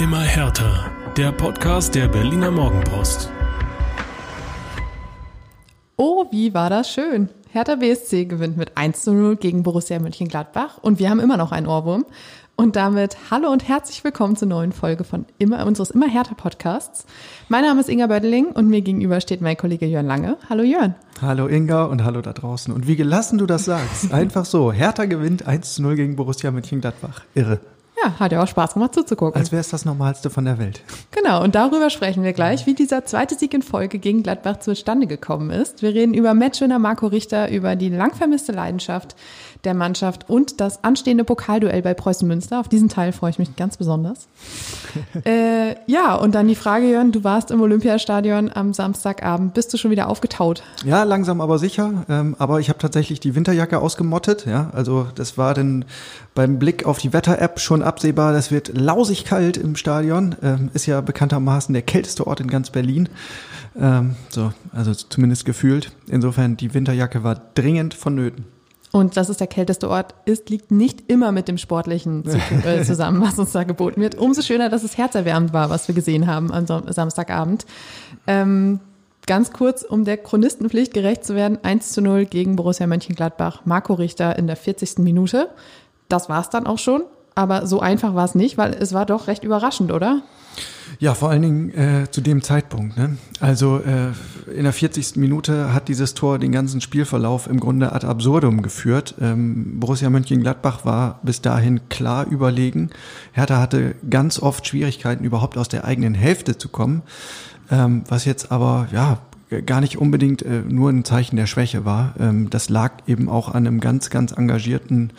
Immer härter. Der Podcast der Berliner Morgenpost. Oh, wie war das schön. Hertha BSC gewinnt mit 1 zu 0 gegen Borussia Mönchengladbach und wir haben immer noch einen Ohrwurm. Und damit hallo und herzlich willkommen zur neuen Folge von immer, unseres Immer härter Podcasts. Mein Name ist Inga Bödeling und mir gegenüber steht mein Kollege Jörn Lange. Hallo Jörn. Hallo Inga und hallo da draußen. Und wie gelassen du das sagst. Einfach so. Hertha gewinnt 1 zu 0 gegen Borussia Mönchengladbach. Irre. Ja, hat ja auch Spaß gemacht zuzugucken. Als wäre es das Normalste von der Welt. Genau, und darüber sprechen wir gleich, wie dieser zweite Sieg in Folge gegen Gladbach zustande gekommen ist. Wir reden über Matchwinner Marco Richter, über die lang vermisste Leidenschaft der Mannschaft und das anstehende Pokalduell bei Preußen Münster. Auf diesen Teil freue ich mich ganz besonders. äh, ja, und dann die Frage, Jörn, du warst im Olympiastadion am Samstagabend. Bist du schon wieder aufgetaut? Ja, langsam aber sicher. Ähm, aber ich habe tatsächlich die Winterjacke ausgemottet. Ja, also das war dann beim Blick auf die Wetter-App schon absehbar. Das wird lausig kalt im Stadion. Ähm, ist ja bekanntermaßen der kälteste Ort in ganz Berlin. Ähm, so, also zumindest gefühlt. Insofern, die Winterjacke war dringend vonnöten. Und dass es der kälteste Ort ist, liegt nicht immer mit dem Sportlichen äh, zusammen, was uns da geboten wird. Umso schöner, dass es herzerwärmend war, was wir gesehen haben am Samstagabend. Ähm, ganz kurz, um der Chronistenpflicht gerecht zu werden, 1 zu 0 gegen Borussia Mönchengladbach, Marco Richter in der 40. Minute. Das war's dann auch schon. Aber so einfach war es nicht, weil es war doch recht überraschend, oder? Ja, vor allen Dingen äh, zu dem Zeitpunkt. Ne? Also äh, in der 40. Minute hat dieses Tor den ganzen Spielverlauf im Grunde ad absurdum geführt. Ähm, Borussia Mönchengladbach war bis dahin klar überlegen. Hertha hatte ganz oft Schwierigkeiten, überhaupt aus der eigenen Hälfte zu kommen, ähm, was jetzt aber ja gar nicht unbedingt äh, nur ein Zeichen der Schwäche war. Ähm, das lag eben auch an einem ganz, ganz engagierten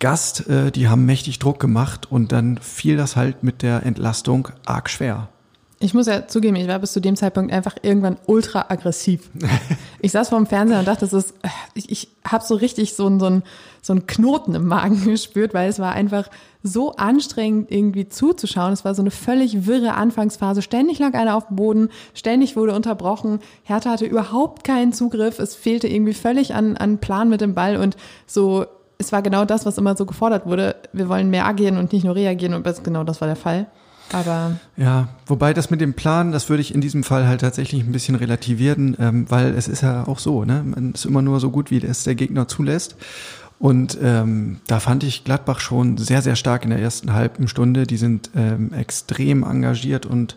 Gast, äh, die haben mächtig Druck gemacht und dann fiel das halt mit der Entlastung arg schwer. Ich muss ja zugeben, ich war bis zu dem Zeitpunkt einfach irgendwann ultra aggressiv. Ich saß vor dem Fernseher und dachte, das ist, ich, ich habe so richtig so einen, so, einen, so einen Knoten im Magen gespürt, weil es war einfach so anstrengend irgendwie zuzuschauen. Es war so eine völlig wirre Anfangsphase. Ständig lag einer auf dem Boden, ständig wurde unterbrochen. Hertha hatte überhaupt keinen Zugriff. Es fehlte irgendwie völlig an, an Plan mit dem Ball und so es war genau das, was immer so gefordert wurde. Wir wollen mehr agieren und nicht nur reagieren und genau das war der Fall. Aber ja, wobei das mit dem Plan, das würde ich in diesem Fall halt tatsächlich ein bisschen relativieren, ähm, weil es ist ja auch so, ne? Man ist immer nur so gut, wie es der Gegner zulässt. Und ähm, da fand ich Gladbach schon sehr, sehr stark in der ersten halben Stunde. Die sind ähm, extrem engagiert und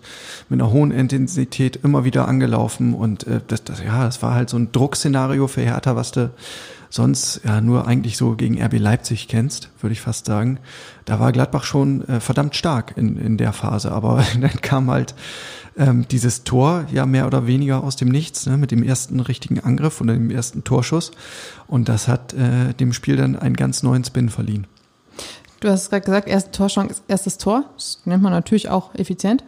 mit einer hohen Intensität immer wieder angelaufen. Und äh, das, das, ja, das war halt so ein Druckszenario für Hertha, was du sonst ja nur eigentlich so gegen RB Leipzig kennst, würde ich fast sagen. Da war Gladbach schon äh, verdammt stark in, in der Phase, aber dann kam halt ähm, dieses Tor ja mehr oder weniger aus dem Nichts, ne, mit dem ersten richtigen Angriff oder dem ersten Torschuss. Und das hat äh, dem Spiel dann einen ganz neuen Spin verliehen. Du hast gerade gesagt, erste Torchance, erstes Tor. Das nennt man natürlich auch effizient.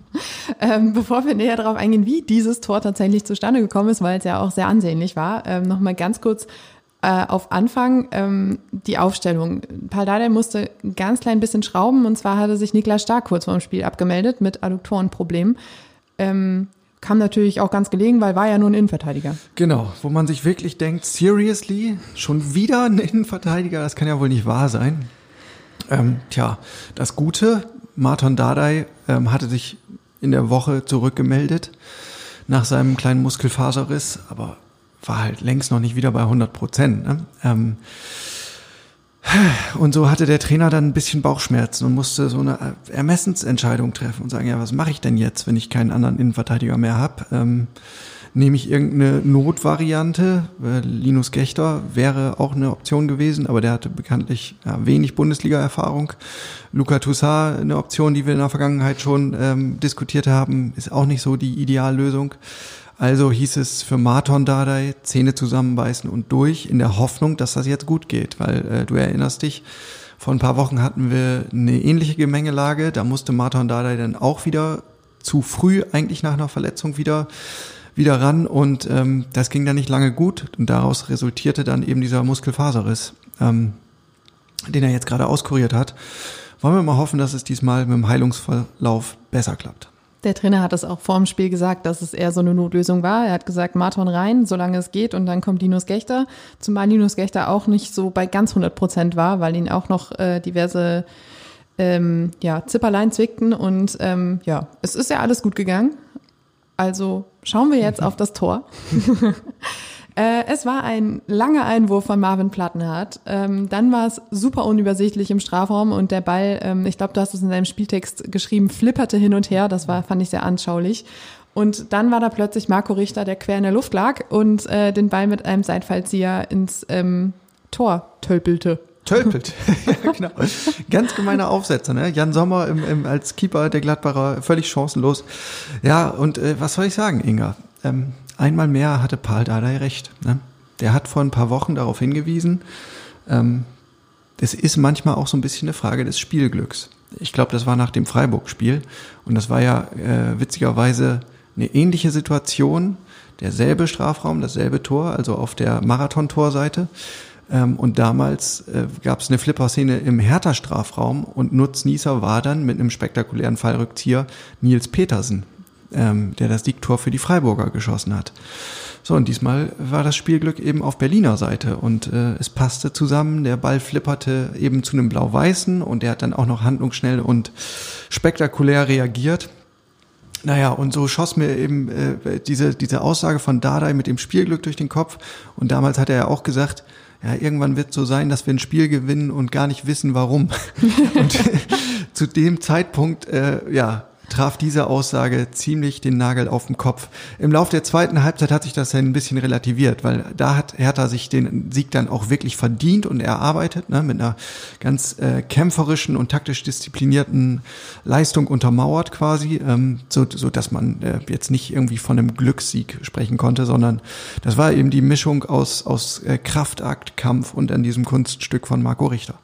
ähm, bevor wir näher darauf eingehen, wie dieses Tor tatsächlich zustande gekommen ist, weil es ja auch sehr ansehnlich war, ähm, nochmal ganz kurz äh, auf Anfang ähm, die Aufstellung. Paldada musste ein ganz klein bisschen schrauben und zwar hatte sich Niklas Stark kurz vor dem Spiel abgemeldet mit Adduktorenproblemen. Ähm, kam natürlich auch ganz gelegen, weil war ja nur ein Innenverteidiger. Genau, wo man sich wirklich denkt, seriously, schon wieder ein Innenverteidiger, das kann ja wohl nicht wahr sein. Ähm, tja, das Gute, Martin Dardai ähm, hatte sich in der Woche zurückgemeldet nach seinem kleinen Muskelfaserriss, aber war halt längst noch nicht wieder bei 100 Prozent. Ne? Ähm, und so hatte der Trainer dann ein bisschen Bauchschmerzen und musste so eine Ermessensentscheidung treffen und sagen, ja, was mache ich denn jetzt, wenn ich keinen anderen Innenverteidiger mehr habe? Ähm, nehme ich irgendeine Notvariante? Äh, Linus Gechter wäre auch eine Option gewesen, aber der hatte bekanntlich ja, wenig Bundesliga-Erfahrung. Luca Toussaint, eine Option, die wir in der Vergangenheit schon ähm, diskutiert haben, ist auch nicht so die Ideallösung. Also hieß es für Marton Dardai, Zähne zusammenbeißen und durch, in der Hoffnung, dass das jetzt gut geht, weil äh, du erinnerst dich, vor ein paar Wochen hatten wir eine ähnliche Gemengelage, da musste Marton Dardai dann auch wieder zu früh eigentlich nach einer Verletzung wieder wieder ran und ähm, das ging dann nicht lange gut und daraus resultierte dann eben dieser Muskelfaserriss, ähm, den er jetzt gerade auskuriert hat. Wollen wir mal hoffen, dass es diesmal mit dem Heilungsverlauf besser klappt. Der Trainer hat es auch vor dem Spiel gesagt, dass es eher so eine Notlösung war. Er hat gesagt, Marton rein, solange es geht, und dann kommt Linus Gechter. Zumal Linus Gechter auch nicht so bei ganz 100 Prozent war, weil ihn auch noch äh, diverse ähm, ja, Zipperlein zwickten und ähm, ja, es ist ja alles gut gegangen. Also schauen wir jetzt auf das Tor. Äh, es war ein langer Einwurf von Marvin Plattenhardt. Ähm, dann war es super unübersichtlich im Strafraum und der Ball, ähm, ich glaube, du hast es in deinem Spieltext geschrieben, flipperte hin und her. Das war, fand ich sehr anschaulich. Und dann war da plötzlich Marco Richter, der quer in der Luft lag und äh, den Ball mit einem Seitfallzieher ins ähm, Tor tölpelte. Tölpelt. ja, genau. Ganz gemeiner Aufsetzer, ne? Jan Sommer im, im, als Keeper der Gladbacher völlig chancenlos. Ja, und äh, was soll ich sagen, Inga? Ähm, einmal mehr hatte Paul Dardai recht. Ne? Der hat vor ein paar Wochen darauf hingewiesen, ähm, das ist manchmal auch so ein bisschen eine Frage des Spielglücks. Ich glaube, das war nach dem Freiburg-Spiel und das war ja äh, witzigerweise eine ähnliche Situation, derselbe Strafraum, dasselbe Tor, also auf der Marathon-Torseite. Ähm, und damals äh, gab es eine Flipper-Szene im Hertha-Strafraum und Nutznießer war dann mit einem spektakulären Fallrückzieher Nils Petersen, ähm, der das Siegtor für die Freiburger geschossen hat. So, und diesmal war das Spielglück eben auf Berliner Seite und äh, es passte zusammen. Der Ball flipperte eben zu einem Blau-Weißen und er hat dann auch noch handlungsschnell und spektakulär reagiert. Naja, und so schoss mir eben äh, diese, diese Aussage von Dardai mit dem Spielglück durch den Kopf. Und damals hat er ja auch gesagt, ja, irgendwann wird so sein, dass wir ein Spiel gewinnen und gar nicht wissen, warum. und zu dem Zeitpunkt, äh, ja, traf diese Aussage ziemlich den Nagel auf den Kopf. Im Laufe der zweiten Halbzeit hat sich das ein bisschen relativiert, weil da hat Hertha sich den Sieg dann auch wirklich verdient und erarbeitet, ne, mit einer ganz äh, kämpferischen und taktisch disziplinierten Leistung untermauert quasi, ähm, so, so dass man äh, jetzt nicht irgendwie von einem Glückssieg sprechen konnte, sondern das war eben die Mischung aus, aus äh, Kraftakt, Kampf und an diesem Kunststück von Marco Richter.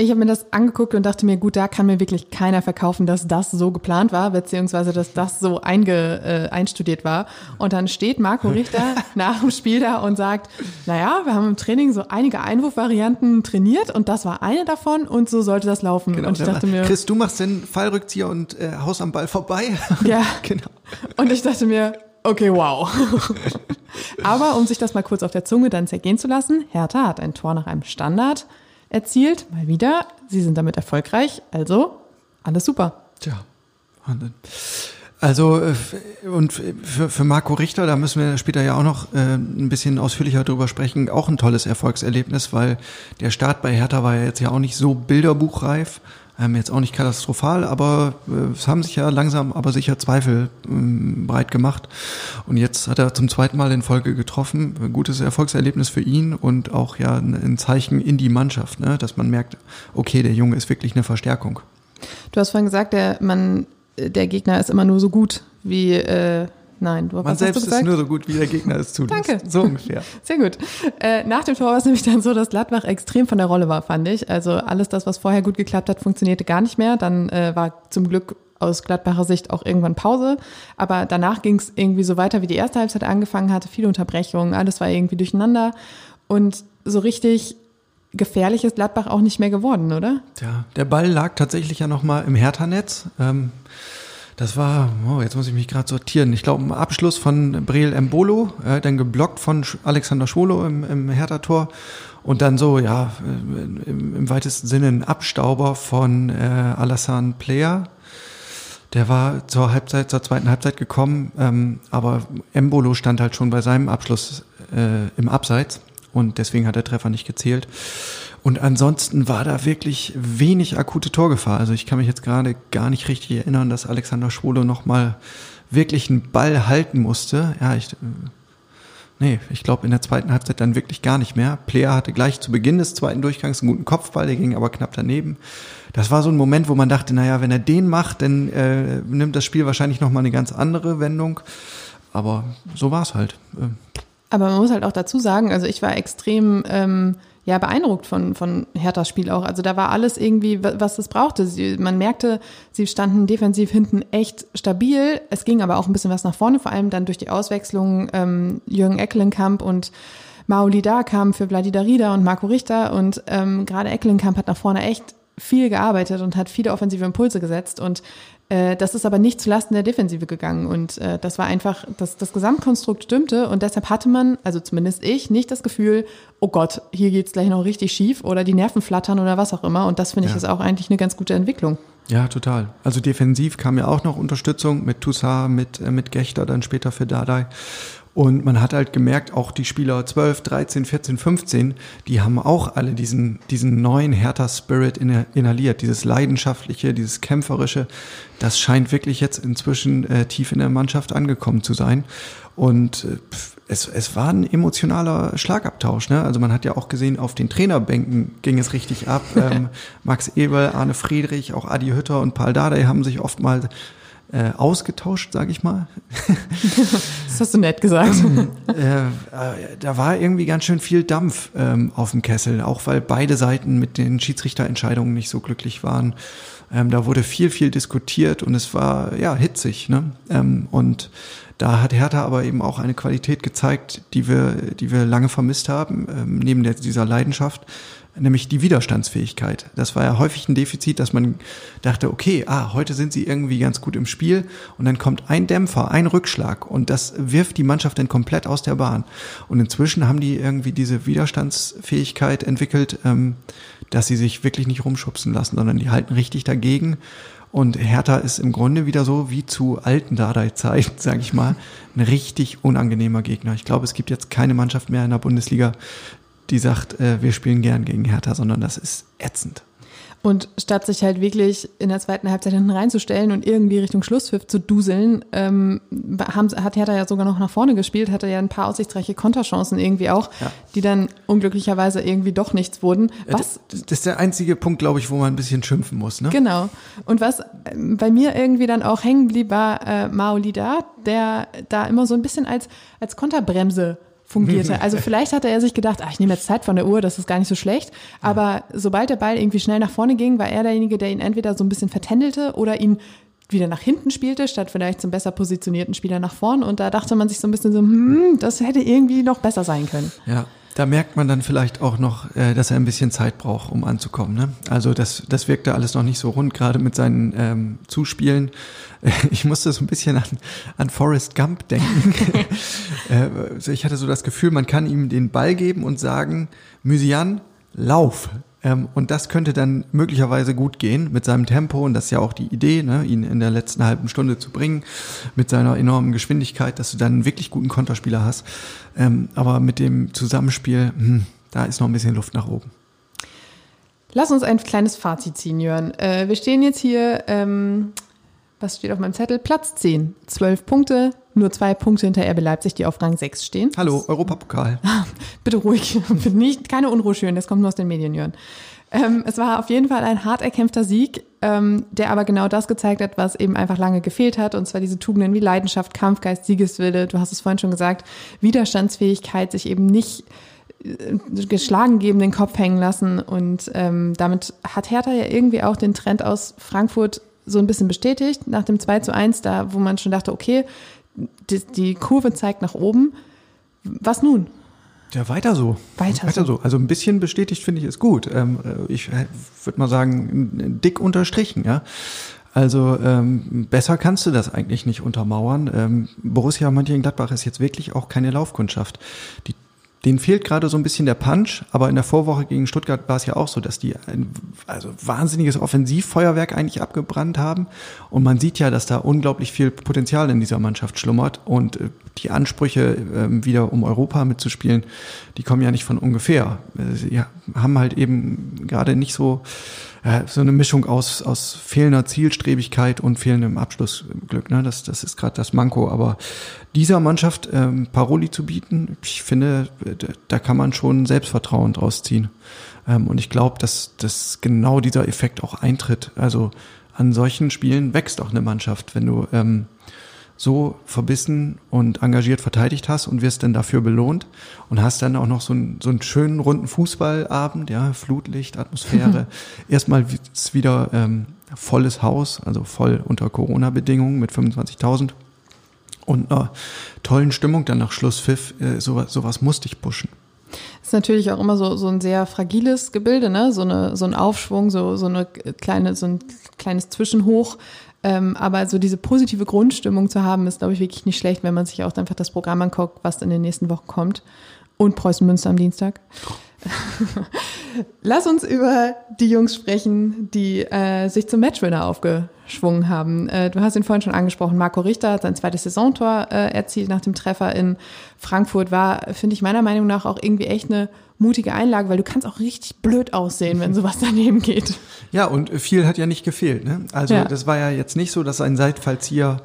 Ich habe mir das angeguckt und dachte mir, gut, da kann mir wirklich keiner verkaufen, dass das so geplant war, beziehungsweise dass das so einge, äh, einstudiert war. Und dann steht Marco Richter nach dem Spiel da und sagt, naja, wir haben im Training so einige Einwurfvarianten trainiert und das war eine davon und so sollte das laufen. Genau, und ich dachte mir, Chris, du machst den Fallrückzieher und äh, haust am Ball vorbei. Ja. genau. Und ich dachte mir, okay, wow. Aber um sich das mal kurz auf der Zunge dann zergehen zu lassen, Hertha hat ein Tor nach einem Standard erzielt, mal wieder. Sie sind damit erfolgreich, also alles super. Tja, Wahnsinn. Also äh, und für, für Marco Richter, da müssen wir später ja auch noch äh, ein bisschen ausführlicher drüber sprechen, auch ein tolles Erfolgserlebnis, weil der Start bei Hertha war ja jetzt ja auch nicht so bilderbuchreif, ähm, jetzt auch nicht katastrophal, aber äh, es haben sich ja langsam aber sicher Zweifel ähm, breit gemacht. Und jetzt hat er zum zweiten Mal in Folge getroffen. Ein gutes Erfolgserlebnis für ihn und auch ja ein Zeichen in die Mannschaft, ne? dass man merkt, okay, der Junge ist wirklich eine Verstärkung. Du hast vorhin gesagt, der, man, der Gegner ist immer nur so gut wie äh, Nein, du, Man selbst ist nur so gut, wie der Gegner es tut. Danke. So ungefähr. Sehr gut. Äh, nach dem Tor war es nämlich dann so, dass Gladbach extrem von der Rolle war, fand ich. Also alles das, was vorher gut geklappt hat, funktionierte gar nicht mehr. Dann äh, war zum Glück aus Gladbacher Sicht auch irgendwann Pause. Aber danach ging es irgendwie so weiter, wie die erste Halbzeit angefangen hatte. Viele Unterbrechungen, alles war irgendwie durcheinander. Und so richtig gefährlich ist Gladbach auch nicht mehr geworden, oder? Ja, der Ball lag tatsächlich ja nochmal im Hertha-Netz. Ähm, das war, oh, jetzt muss ich mich gerade sortieren. Ich glaube, ein Abschluss von Breel Embolo, äh, dann geblockt von Alexander Schwolo im, im Hertha-Tor. Und dann so, ja, im, im, weitesten Sinne ein Abstauber von äh, Alassane Player. Der war zur Halbzeit, zur zweiten Halbzeit gekommen, ähm, aber Embolo stand halt schon bei seinem Abschluss äh, im Abseits und deswegen hat der Treffer nicht gezählt. Und ansonsten war da wirklich wenig akute Torgefahr. Also ich kann mich jetzt gerade gar nicht richtig erinnern, dass Alexander Schwolo nochmal wirklich einen Ball halten musste. Ja, ich, nee, ich glaube in der zweiten Halbzeit dann wirklich gar nicht mehr. Player hatte gleich zu Beginn des zweiten Durchgangs einen guten Kopfball, der ging aber knapp daneben. Das war so ein Moment, wo man dachte, naja, wenn er den macht, dann äh, nimmt das Spiel wahrscheinlich nochmal eine ganz andere Wendung. Aber so war es halt. Aber man muss halt auch dazu sagen, also ich war extrem ähm, ja beeindruckt von, von Herthas Spiel auch. Also da war alles irgendwie, was es brauchte. Sie, man merkte, sie standen defensiv hinten echt stabil. Es ging aber auch ein bisschen was nach vorne, vor allem dann durch die Auswechslung ähm, Jürgen Eckelenkamp und Mauli da kamen für Vladida Rieda und Marco Richter und ähm, gerade Eckelenkamp hat nach vorne echt viel gearbeitet und hat viele offensive Impulse gesetzt und äh, das ist aber nicht zulasten der Defensive gegangen und äh, das war einfach, das, das Gesamtkonstrukt stimmte und deshalb hatte man, also zumindest ich, nicht das Gefühl, oh Gott, hier geht's gleich noch richtig schief oder die Nerven flattern oder was auch immer und das finde ich Ja. ist auch eigentlich eine ganz gute Entwicklung. Ja, total. Also defensiv kam ja auch noch Unterstützung mit Toussaint, mit, äh, mit Gechter, dann später für Dardai. Und man hat halt gemerkt, auch die Spieler 12, 13, 14, 15, die haben auch alle diesen, diesen neuen Hertha-Spirit inha- inhaliert. Dieses leidenschaftliche, dieses kämpferische, das scheint wirklich jetzt inzwischen äh, tief in der Mannschaft angekommen zu sein. Und äh, es, es war ein emotionaler Schlagabtausch. Ne? Also man hat ja auch gesehen, auf den Trainerbänken ging es richtig ab. ähm, Max Ebel, Arne Friedrich, auch Adi Hütter und Paul Dardai haben sich oft mal äh, ausgetauscht, sage ich mal. Das hast du nett gesagt. äh, äh, da war irgendwie ganz schön viel Dampf ähm, auf dem Kessel, auch weil beide Seiten mit den Schiedsrichterentscheidungen nicht so glücklich waren. Ähm, da wurde viel, viel diskutiert und es war ja hitzig. Ne? Ähm, und da hat Hertha aber eben auch eine Qualität gezeigt, die wir, die wir lange vermisst haben, ähm, neben der, dieser Leidenschaft, nämlich die Widerstandsfähigkeit. Das war ja häufig ein Defizit, dass man dachte, okay, ah, heute sind sie irgendwie ganz gut im Spiel und dann kommt ein Dämpfer, ein Rückschlag und das wirft die Mannschaft dann komplett aus der Bahn. Und inzwischen haben die irgendwie diese Widerstandsfähigkeit entwickelt, ähm, dass sie sich wirklich nicht rumschubsen lassen, sondern die halten richtig dagegen. Und Hertha ist im Grunde wieder so wie zu alten Dardai-Zeiten, sage ich mal, ein richtig unangenehmer Gegner. Ich glaube, es gibt jetzt keine Mannschaft mehr in der Bundesliga, die sagt, äh, wir spielen gern gegen Hertha, sondern das ist ätzend. Und statt sich halt wirklich in der zweiten Halbzeit hinten reinzustellen und irgendwie Richtung Schlusspfiff zu duseln, ähm, haben, hat Hertha ja sogar noch nach vorne gespielt, hatte ja ein paar aussichtsreiche Konterchancen irgendwie auch, Ja. die dann unglücklicherweise irgendwie doch nichts wurden. Was Das, das ist der einzige Punkt, glaube ich, wo man ein bisschen schimpfen muss. Ne? Genau. Und was ähm, bei mir irgendwie dann auch hängen blieb, war äh, Maolida, der da immer so ein bisschen als, als Konterbremse fungierte. Also vielleicht hatte er sich gedacht, ach, ich nehme jetzt Zeit von der Uhr, das ist gar nicht so schlecht. Aber sobald der Ball irgendwie schnell nach vorne ging, war er derjenige, der ihn entweder so ein bisschen vertändelte oder ihn wieder nach hinten spielte, statt vielleicht zum besser positionierten Spieler nach vorn. Und da dachte man sich so ein bisschen so, hm, das hätte irgendwie noch besser sein können. Ja, da merkt man dann vielleicht auch noch, äh, dass er ein bisschen Zeit braucht, um anzukommen. Ne? Also das, das wirkte alles noch nicht so rund, gerade mit seinen ähm, Zuspielen. Ich musste so ein bisschen an, an Forrest Gump denken. also ich hatte so das Gefühl, man kann ihm den Ball geben und sagen, Mysian, lauf. Ähm, und das könnte dann möglicherweise gut gehen mit seinem Tempo und das ist ja auch die Idee, ne, ihn in der letzten halben Stunde zu bringen, mit seiner enormen Geschwindigkeit, dass du dann einen wirklich guten Konterspieler hast. Ähm, aber mit dem Zusammenspiel, hm, da ist noch ein bisschen Luft nach oben. Lass uns ein kleines Fazit ziehen, Jörn. Äh, wir stehen jetzt hier, ähm, was steht auf meinem Zettel? Platz 10. 12 Punkte, nur zwei Punkte hinter RB Leipzig, die auf Rang 6 stehen. Hallo, Europapokal. Bitte ruhig, nicht, keine Unruhe schüren, das kommt nur aus den Medien, Jörn. Ähm, es war auf jeden Fall ein hart erkämpfter Sieg, ähm, der aber genau das gezeigt hat, was eben einfach lange gefehlt hat, und zwar diese Tugenden wie Leidenschaft, Kampfgeist, Siegeswille, du hast es vorhin schon gesagt, Widerstandsfähigkeit, sich eben nicht äh, geschlagen geben, den Kopf hängen lassen. Und ähm, damit hat Hertha ja irgendwie auch den Trend aus Frankfurt so ein bisschen bestätigt, nach dem 2 zu 1, da wo man schon dachte, okay, die, die Kurve zeigt nach oben. Was nun? Ja, weiter so. Weiter so. so. Also ein bisschen bestätigt finde ich es gut. Ähm, äh, ich würde mal sagen, dick unterstrichen, ja. Also ähm, besser kannst du das eigentlich nicht untermauern. Ähm, Borussia Mönchengladbach ist jetzt wirklich auch keine Laufkundschaft. Die denen fehlt gerade so ein bisschen der Punch, aber in der Vorwoche gegen Stuttgart war es ja auch so, dass die ein also wahnsinniges Offensivfeuerwerk eigentlich abgebrannt haben. Und man sieht ja, dass da unglaublich viel Potenzial in dieser Mannschaft schlummert. Und äh, die Ansprüche, äh, wieder um Europa mitzuspielen, die kommen ja nicht von ungefähr. Äh, Sie haben halt eben gerade nicht so äh, so eine Mischung aus, aus fehlender Zielstrebigkeit und fehlendem Abschlussglück. Ne? Das, das ist gerade das Manko. Aber dieser Mannschaft ähm, Paroli zu bieten, ich finde, da kann man schon Selbstvertrauen draus ziehen. Ähm, und ich glaube, dass, dass genau dieser Effekt auch eintritt. Also an solchen Spielen wächst auch eine Mannschaft, wenn du ähm, so verbissen und engagiert verteidigt hast und wirst dann dafür belohnt und hast dann auch noch so einen, so einen schönen runden Fußballabend, ja, Flutlicht, Atmosphäre. Erstmal ist wieder ähm, volles Haus, also voll unter Corona-Bedingungen mit 25.000 und einer tollen Stimmung dann nach Schlusspfiff. Äh, sowas, sowas musste ich pushen. ist natürlich auch immer so, so ein sehr fragiles Gebilde, ne? So, eine, so ein Aufschwung, so, so eine kleine, so ein kleines Zwischenhoch. Ähm, aber so diese positive Grundstimmung zu haben, ist, glaube ich, wirklich nicht schlecht, wenn man sich auch einfach das Programm anguckt, was in den nächsten Wochen kommt. Und Preußen Münster am Dienstag. Lass uns über die Jungs sprechen, die äh, sich zum Matchwinner aufgeschwungen haben. Äh, du hast ihn vorhin schon angesprochen. Marco Richter hat sein zweites Saisontor äh, erzielt nach dem Treffer in Frankfurt. War, finde ich meiner Meinung nach, auch irgendwie echt eine mutige Einlage, weil du kannst auch richtig blöd aussehen, wenn sowas daneben geht. Ja, und viel hat ja nicht gefehlt. Ne? Also ja. das war ja jetzt nicht so, dass ein Seitfallzieher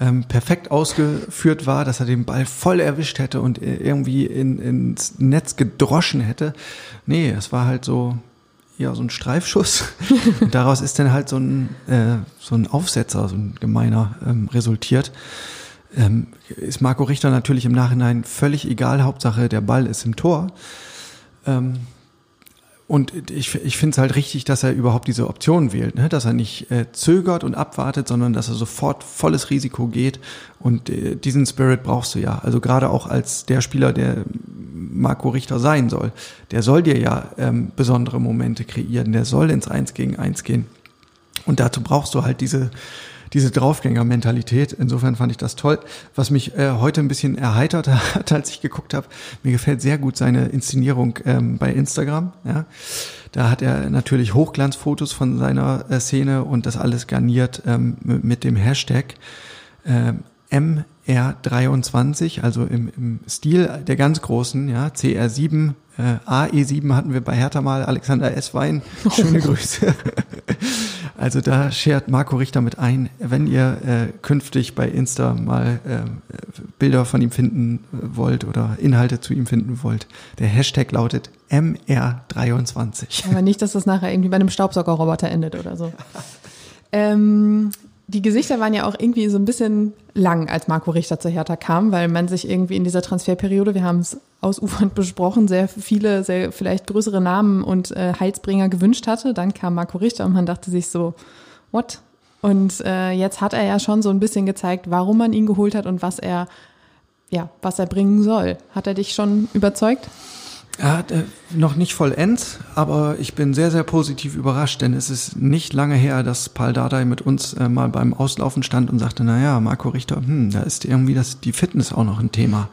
ähm, perfekt ausgeführt war, dass er den Ball voll erwischt hätte und irgendwie in, ins Netz gedroschen hätte. Nee, es war halt so, ja, so ein Streifschuss. und daraus ist dann halt so ein, äh, so ein Aufsetzer, so ein gemeiner ähm, resultiert. Ähm, ist Marco Richter natürlich im Nachhinein völlig egal. Hauptsache, der Ball ist im Tor. Ähm, und ich, ich finde es halt richtig, dass er überhaupt diese Option wählt, ne? dass er nicht äh, zögert und abwartet, sondern dass er sofort volles Risiko geht. Und äh, diesen Spirit brauchst du ja. Also gerade auch als der Spieler, der Marco Richter sein soll. Der soll dir ja ähm, besondere Momente kreieren. Der soll ins Eins gegen Eins gehen. Und dazu brauchst du halt diese diese Draufgänger-Mentalität. Insofern fand ich das toll. Was mich äh, heute ein bisschen erheitert hat, als ich geguckt habe, mir gefällt sehr gut seine Inszenierung ähm, bei Instagram. Ja. Da hat er natürlich Hochglanzfotos von seiner äh, Szene und das alles garniert ähm, mit dem Hashtag ähm, MR23, also im, im Stil der ganz großen, ja, CR7, äh, AE7 hatten wir bei Hertha mal, Alexander S. Wein, schöne Grüße. Also da schert Marco Richter mit ein, wenn ihr äh, künftig bei Insta mal äh, Bilder von ihm finden wollt oder Inhalte zu ihm finden wollt. Der Hashtag lautet MR23. Aber nicht, dass das nachher irgendwie bei einem Staubsaugerroboter endet oder so. ähm, die Gesichter waren ja auch irgendwie so ein bisschen lang, als Marco Richter zu Hertha kam, weil man sich irgendwie in dieser Transferperiode, wir haben es ausufernd besprochen, sehr viele, sehr vielleicht größere Namen und äh, Heilsbringer gewünscht hatte. Dann kam Marco Richter und man dachte sich so, what? Und äh, jetzt hat er ja schon so ein bisschen gezeigt, warum man ihn geholt hat und was er, ja, was er bringen soll. Hat er dich schon überzeugt? Ja, äh, noch nicht vollends, aber ich bin sehr, sehr positiv überrascht, denn es ist nicht lange her, dass Paul Dardai mit uns äh, mal beim Auslaufen stand und sagte, na ja, Marco Richter, hm, da ist irgendwie das, die Fitness auch noch ein Thema.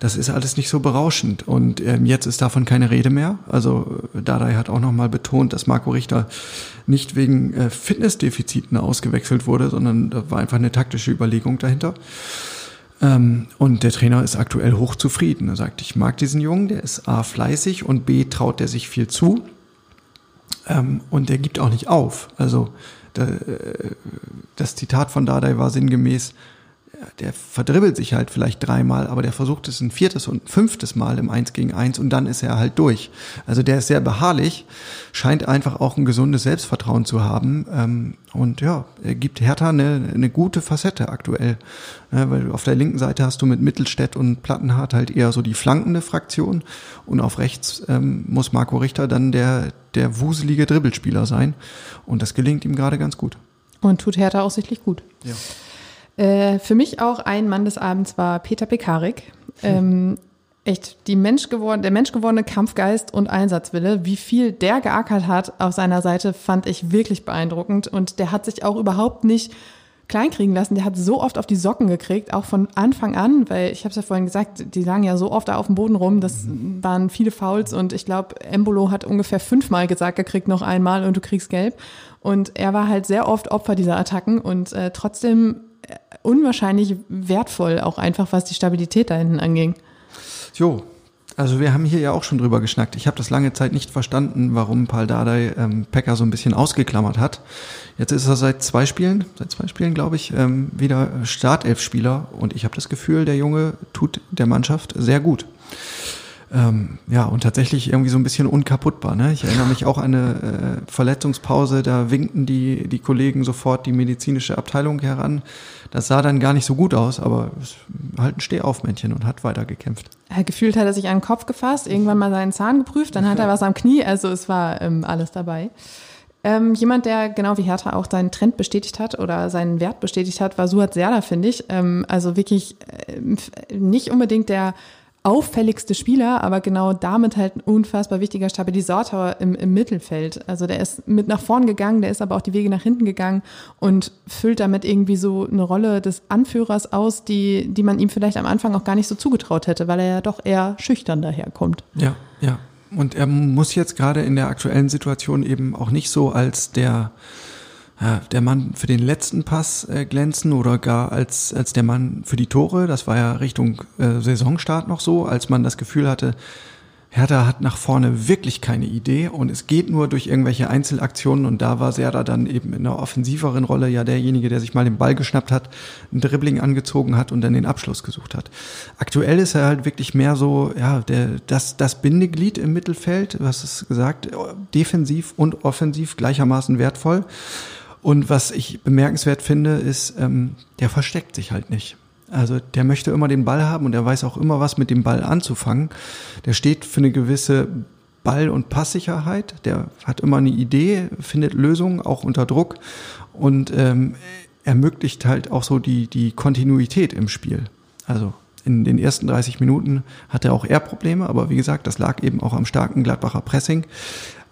Das ist alles nicht so berauschend und ähm, jetzt ist davon keine Rede mehr. Also äh, Dardai hat auch noch mal betont, dass Marco Richter nicht wegen äh, Fitnessdefiziten ausgewechselt wurde, sondern da war einfach eine taktische Überlegung dahinter. Ähm, und der Trainer ist aktuell hochzufrieden. Er sagt, ich mag diesen Jungen, der ist A fleißig und B traut der sich viel zu. Ähm, und der gibt auch nicht auf. Also äh, das Zitat von Dardai war sinngemäß, der verdribbelt sich halt vielleicht dreimal, aber der versucht es ein viertes und ein fünftes Mal im Eins gegen Eins und dann ist er halt durch. Also der ist sehr beharrlich, scheint einfach auch ein gesundes Selbstvertrauen zu haben ähm, und ja, er gibt Hertha eine, eine gute Facette aktuell, ja, weil auf der linken Seite hast du mit Mittelstädt und Plattenhardt halt eher so die flankende Fraktion und auf rechts ähm, muss Marco Richter dann der, der wuselige Dribbelspieler sein und das gelingt ihm gerade ganz gut. Und tut Hertha auch sichtlich gut. Ja. Äh, für mich auch ein Mann des Abends war Peter Pekarik. Ähm, echt, die Mensch geworden, der menschgewordene Kampfgeist und Einsatzwille, wie viel der geackert hat auf seiner Seite, fand ich wirklich beeindruckend. Und der hat sich auch überhaupt nicht kleinkriegen lassen. Der hat so oft auf die Socken gekriegt, auch von Anfang an, weil ich habe es ja vorhin gesagt, die lagen ja so oft da auf dem Boden rum, das mhm. waren viele Fouls und ich glaube, Embolo hat ungefähr fünfmal gesagt, er kriegt noch einmal und du kriegst gelb. Und er war halt sehr oft Opfer dieser Attacken und äh, trotzdem unwahrscheinlich wertvoll, auch einfach was die Stabilität da hinten anging. Jo, also wir haben hier ja auch schon drüber geschnackt. Ich habe das lange Zeit nicht verstanden, warum Paul Dardai ähm, Pekka so ein bisschen ausgeklammert hat. Jetzt ist er seit zwei Spielen, seit zwei Spielen glaube ich, ähm, wieder Startelf-Spieler und ich habe das Gefühl, der Junge tut der Mannschaft sehr gut. Ähm, ja, und tatsächlich irgendwie so ein bisschen unkaputtbar. Ne? Ich erinnere mich auch an eine äh, Verletzungspause, da winkten die, die Kollegen sofort die medizinische Abteilung heran. Das sah dann gar nicht so gut aus, aber halt ein Stehaufmännchen und hat weiter gekämpft. Er gefühlt hat er sich an den Kopf gefasst, irgendwann mal seinen Zahn geprüft, dann hat er was am Knie, also es war ähm, alles dabei. Ähm, jemand, der genau wie Hertha auch seinen Trend bestätigt hat oder seinen Wert bestätigt hat, war Suat Serda, finde ich. Ähm, also wirklich äh, nicht unbedingt der auffälligste Spieler, aber genau damit halt ein unfassbar wichtiger Stabilisator im, im Mittelfeld. Also der ist mit nach vorn gegangen, der ist aber auch die Wege nach hinten gegangen und füllt damit irgendwie so eine Rolle des Anführers aus, die, die man ihm vielleicht am Anfang auch gar nicht so zugetraut hätte, weil er ja doch eher schüchtern daherkommt. Ja, ja. Und er muss jetzt gerade in der aktuellen Situation eben auch nicht so als der der Mann für den letzten Pass äh, glänzen oder gar als, als der Mann für die Tore. Das war ja Richtung äh, Saisonstart noch so, als man das Gefühl hatte, Hertha hat nach vorne wirklich keine Idee und es geht nur durch irgendwelche Einzelaktionen und da war Serda dann eben in einer offensiveren Rolle ja derjenige, der sich mal den Ball geschnappt hat, ein Dribbling angezogen hat und dann den Abschluss gesucht hat. Aktuell ist er halt wirklich mehr so, ja, der, das, das Bindeglied im Mittelfeld, was ist gesagt, defensiv und offensiv gleichermaßen wertvoll. Und was ich bemerkenswert finde, ist, ähm, der versteckt sich halt nicht. Also der möchte immer den Ball haben und er weiß auch immer, was mit dem Ball anzufangen. Der steht für eine gewisse Ball- und Passsicherheit. Der hat immer eine Idee, findet Lösungen, auch unter Druck und ähm, ermöglicht halt auch so die, die Kontinuität im Spiel. Also in den ersten 30 Minuten hatte auch er Probleme, aber wie gesagt, das lag eben auch am starken Gladbacher Pressing.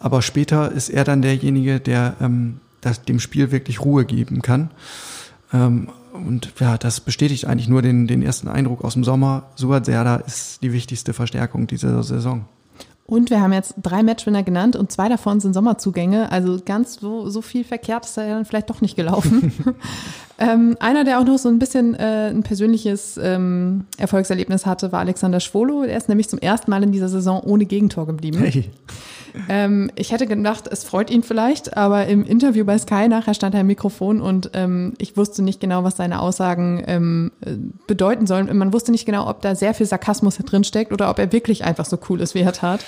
Aber später ist er dann derjenige, der ähm, das dem Spiel wirklich Ruhe geben kann. Ähm, und ja, das bestätigt eigentlich nur den, den ersten Eindruck aus dem Sommer. Suat Serda ist die wichtigste Verstärkung dieser Saison. Und wir haben jetzt drei Matchwinner genannt und zwei davon sind Sommerzugänge. Also ganz so, so viel verkehrt ist er dann vielleicht doch nicht gelaufen. ähm, einer, der auch noch so ein bisschen äh, ein persönliches ähm, Erfolgserlebnis hatte, war Alexander Schwolo. Er ist nämlich zum ersten Mal in dieser Saison ohne Gegentor geblieben. Hey. Ähm, ich hätte gedacht, es freut ihn vielleicht, aber im Interview bei Sky nachher stand er im Mikrofon und ähm, ich wusste nicht genau, was seine Aussagen ähm, äh, bedeuten sollen. Man wusste nicht genau, ob da sehr viel Sarkasmus drin steckt oder ob er wirklich einfach so cool ist, wie er tat.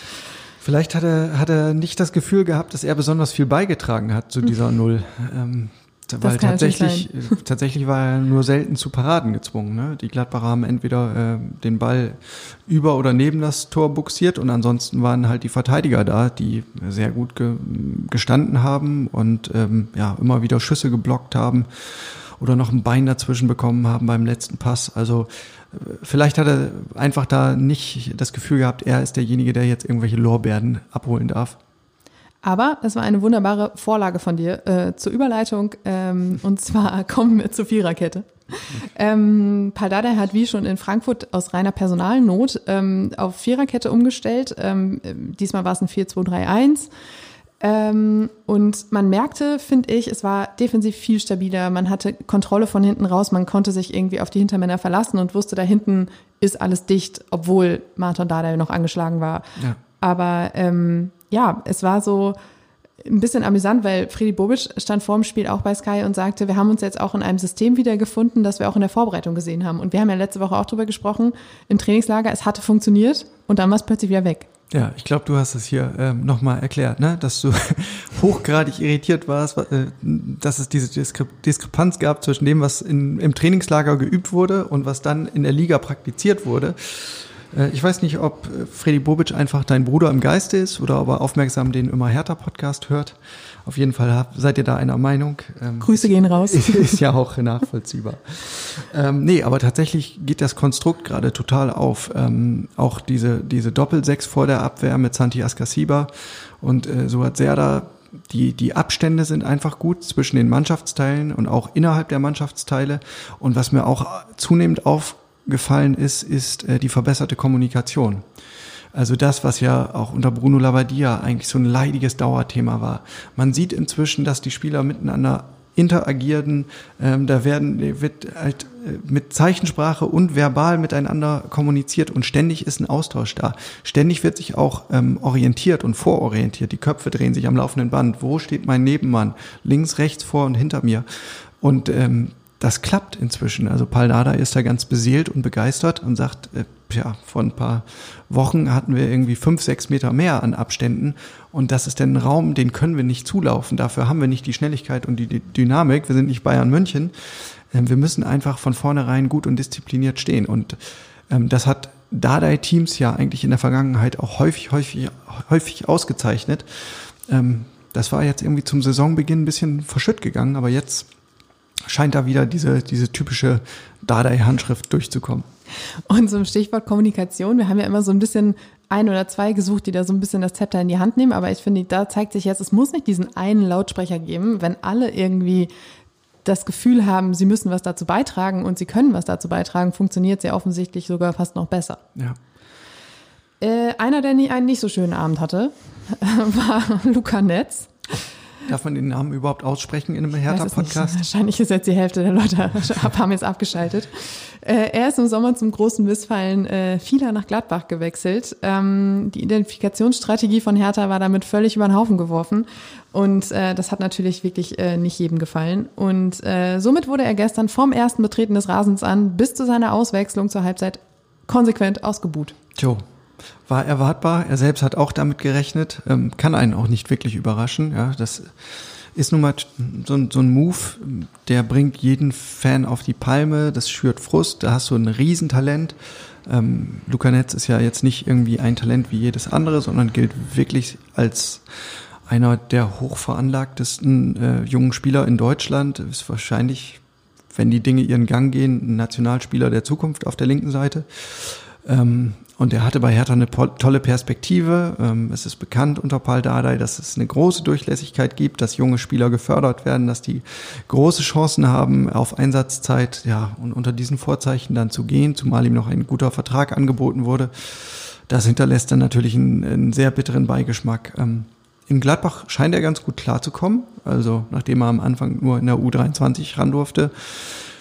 Vielleicht hat er, hat er nicht das Gefühl gehabt, dass er besonders viel beigetragen hat zu dieser Null. Ähm, weil tatsächlich, äh, tatsächlich war er nur selten zu Paraden gezwungen. Ne? Die Gladbacher haben entweder äh, den Ball über oder neben das Tor buxiert und ansonsten waren halt die Verteidiger da, die sehr gut ge gestanden haben und ähm, ja immer wieder Schüsse geblockt haben oder noch ein Bein dazwischen bekommen haben beim letzten Pass. Also äh, vielleicht hat er einfach da nicht das Gefühl gehabt, er ist derjenige, der jetzt irgendwelche Lorbeeren abholen darf. Aber es war eine wunderbare Vorlage von dir äh, zur Überleitung. Ähm, und zwar kommen wir zur Viererkette. Ähm, Paldada hat wie schon in Frankfurt aus reiner Personalnot ähm, auf Viererkette umgestellt. Ähm, diesmal war es ein 4-2-3-1. Ähm, und man merkte, finde ich, es war defensiv viel stabiler. Man hatte Kontrolle von hinten raus. Man konnte sich irgendwie auf die Hintermänner verlassen und wusste, da hinten ist alles dicht, obwohl Martin Dada noch angeschlagen war. Ja. Aber ähm, ja, es war so ein bisschen amüsant, weil Freddy Bobic stand vor dem Spiel auch bei Sky und sagte, wir haben uns jetzt auch in einem System wiedergefunden, das wir auch in der Vorbereitung gesehen haben. Und wir haben ja letzte Woche auch drüber gesprochen, im Trainingslager, es hatte funktioniert und dann war es plötzlich wieder weg. Ja, ich glaube, du hast es hier ähm, nochmal erklärt, ne? dass du hochgradig irritiert warst, äh, dass es diese Diskre Diskrepanz gab zwischen dem, was in, im Trainingslager geübt wurde und was dann in der Liga praktiziert wurde. Äh, ich weiß nicht, ob äh, Freddy Bobic einfach dein Bruder im Geiste ist oder ob er aufmerksam den immer härter Podcast hört. Auf jeden Fall seid ihr da einer Meinung. Ähm, Grüße gehen raus. Ist, ja auch nachvollziehbar. ähm, nee, aber tatsächlich geht das Konstrukt gerade total auf. Ähm, auch diese, diese Doppelsechs vor der Abwehr mit Santi Ascasiba und äh, so hat Serda die, die Abstände sind einfach gut zwischen den Mannschaftsteilen und auch innerhalb der Mannschaftsteile. Und was mir auch zunehmend auf, gefallen ist, ist äh, die verbesserte Kommunikation. Also das, was ja auch unter Bruno Labbadia eigentlich so ein leidiges Dauerthema war. Man sieht inzwischen, dass die Spieler miteinander interagieren. Ähm, da werden wird halt äh, mit Zeichensprache und verbal miteinander kommuniziert und ständig ist ein Austausch da. Ständig wird sich auch ähm, orientiert und vororientiert. Die Köpfe drehen sich am laufenden Band. Wo steht mein Nebenmann? Links, rechts, vor und hinter mir. Und ähm, das klappt inzwischen. Also Paldada ist da ganz beseelt und begeistert und sagt, äh, ja, vor ein paar Wochen hatten wir irgendwie fünf, sechs Meter mehr an Abständen und das ist denn ein Raum, den können wir nicht zulaufen. Dafür haben wir nicht die Schnelligkeit und die Dynamik. Wir sind nicht Bayern München. Ähm, wir müssen einfach von vornherein gut und diszipliniert stehen und ähm, das hat Dardai-Teams ja eigentlich in der Vergangenheit auch häufig, häufig, häufig ausgezeichnet. Ähm, das war jetzt irgendwie zum Saisonbeginn ein bisschen verschütt gegangen, aber jetzt scheint da wieder diese, diese typische Dardai-Handschrift durchzukommen. Und zum Stichwort Kommunikation, wir haben ja immer so ein bisschen ein oder zwei gesucht, die da so ein bisschen das Zepter in die Hand nehmen, aber ich finde, da zeigt sich jetzt, es muss nicht diesen einen Lautsprecher geben, wenn alle irgendwie das Gefühl haben, sie müssen was dazu beitragen und sie können was dazu beitragen, funktioniert sehr offensichtlich sogar fast noch besser. Ja. Äh, einer, der nie, einen nicht so schönen Abend hatte, war Luca Netz. Darf man den Namen überhaupt aussprechen in einem Hertha-Podcast? Wahrscheinlich ist jetzt die Hälfte der Leute haben jetzt abgeschaltet. Äh, er ist im Sommer zum großen Missfallen äh, vieler nach Gladbach gewechselt. Ähm, die Identifikationsstrategie von Hertha war damit völlig über den Haufen geworfen. Und äh, das hat natürlich wirklich äh, nicht jedem gefallen. Und äh, somit wurde er gestern vom ersten Betreten des Rasens an bis zu seiner Auswechslung zur Halbzeit konsequent ausgebuht. Tjo, war erwartbar. Er selbst hat auch damit gerechnet. Ähm, kann einen auch nicht wirklich überraschen. Ja, das ist nun mal so, ein, so ein Move, der bringt jeden Fan auf die Palme. Das schürt Frust. Da hast du ein Riesentalent. Ähm, Luca Netz ist ja jetzt nicht irgendwie ein Talent wie jedes andere, sondern gilt wirklich als einer der hochveranlagtesten äh, jungen Spieler in Deutschland. Ist wahrscheinlich, wenn die Dinge ihren Gang gehen, ein Nationalspieler der Zukunft auf der linken Seite. Ähm, und er hatte bei Hertha eine tolle Perspektive. Ähm, es ist bekannt unter Paul Dardai, dass es eine große Durchlässigkeit gibt, dass junge Spieler gefördert werden, dass die große Chancen haben, auf Einsatzzeit, ja, und unter diesen Vorzeichen dann zu gehen, zumal ihm noch ein guter Vertrag angeboten wurde. Das hinterlässt dann natürlich einen, einen sehr bitteren Beigeschmack. Ähm, in Gladbach scheint er ganz gut klarzukommen. Also, nachdem er am Anfang nur in der U23 ran durfte,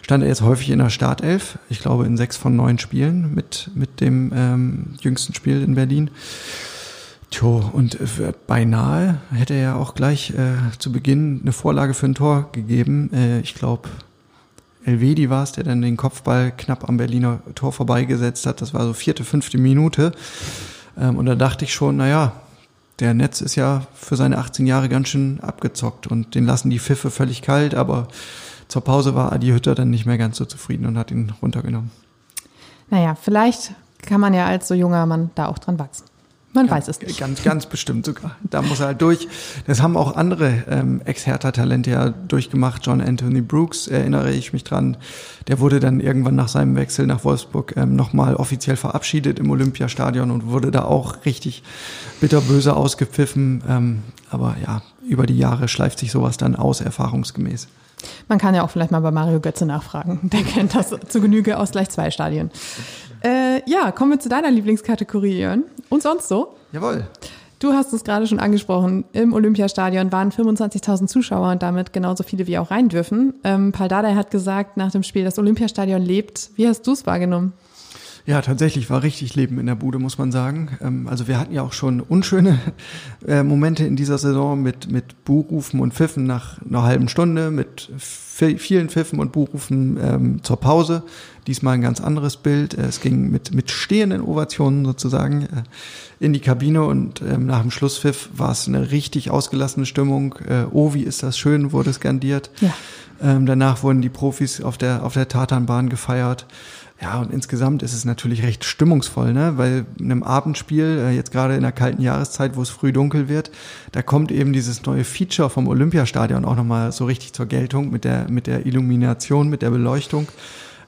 stand er jetzt häufig in der Startelf. Ich glaube in sechs von neun Spielen mit, mit dem ähm, jüngsten Spiel in Berlin. Tjo, und beinahe hätte er auch gleich äh, zu Beginn eine Vorlage für ein Tor gegeben. Äh, ich glaube, Elvedi war es, der dann den Kopfball knapp am Berliner Tor vorbeigesetzt hat. Das war so vierte, fünfte Minute. Ähm, und da dachte ich schon, naja, der Netz ist ja für seine 18 Jahre ganz schön abgezockt und den lassen die Pfiffe völlig kalt, aber zur Pause war Adi Hütter dann nicht mehr ganz so zufrieden und hat ihn runtergenommen. Naja, vielleicht kann man ja als so junger Mann da auch dran wachsen. Man ganz, weiß es nicht. Ganz, ganz bestimmt sogar. Da muss er halt durch. Das haben auch andere ähm, Ex-Hertha-Talente ja durchgemacht. John Anthony Brooks, erinnere ich mich dran. Der wurde dann irgendwann nach seinem Wechsel nach Wolfsburg ähm, nochmal offiziell verabschiedet im Olympiastadion und wurde da auch richtig bitterböse ausgepfiffen. Ähm, aber ja, über die Jahre schleift sich sowas dann aus, erfahrungsgemäß. Man kann ja auch vielleicht mal bei Mario Götze nachfragen. Der kennt das zu Genüge aus gleich zwei Stadien. Äh, ja, kommen wir zu deiner Lieblingskategorie, Jörn. Und sonst so? Jawohl. Du hast es gerade schon angesprochen. Im Olympiastadion waren 25.000 Zuschauer und damit genauso viele wie auch rein dürfen. Ähm, Paul Dardai hat gesagt nach dem Spiel, das Olympiastadion lebt. Wie hast du es wahrgenommen? Ja, tatsächlich war richtig Leben in der Bude, muss man sagen. Ähm, also wir hatten ja auch schon unschöne äh, Momente in dieser Saison mit, mit Buhrufen und Pfiffen nach einer halben Stunde, mit vielen Pfiffen und Buhrufen ähm, zur Pause. Diesmal ein ganz anderes Bild. Äh, es ging mit, mit stehenden Ovationen sozusagen äh, in die Kabine und ähm, nach dem Schlusspfiff war es eine richtig ausgelassene Stimmung. Äh, oh, wie ist das schön, wurde skandiert. Ja. Ähm, danach wurden die Profis auf der, auf der Tatanbahn gefeiert. Ja, und insgesamt ist es natürlich recht stimmungsvoll, ne? weil in einem Abendspiel, äh, jetzt gerade in der kalten Jahreszeit, wo es früh dunkel wird, da kommt eben dieses neue Feature vom Olympiastadion auch nochmal so richtig zur Geltung mit der, mit der Illumination, mit der Beleuchtung.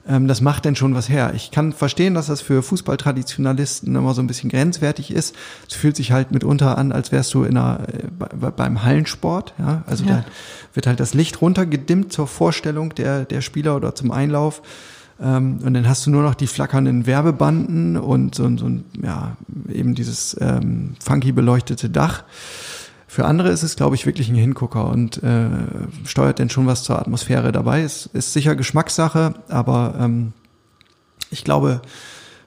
Ähm, das macht denn schon was her. Ich kann verstehen, dass das für Fußballtraditionalisten immer so ein bisschen grenzwertig ist. Es fühlt sich halt mitunter an, als wärst du in einer, äh, beim Hallensport. Ja? Also ja. da wird halt das Licht runtergedimmt zur Vorstellung der, der Spieler oder zum Einlauf. Ähm, und dann hast du nur noch die flackernden Werbebanden und so, so ja, eben dieses ähm, funky beleuchtete Dach. Für andere ist es, glaube ich, wirklich ein Hingucker und äh, steuert denn schon was zur Atmosphäre dabei. Es ist sicher Geschmackssache, aber ähm, ich glaube,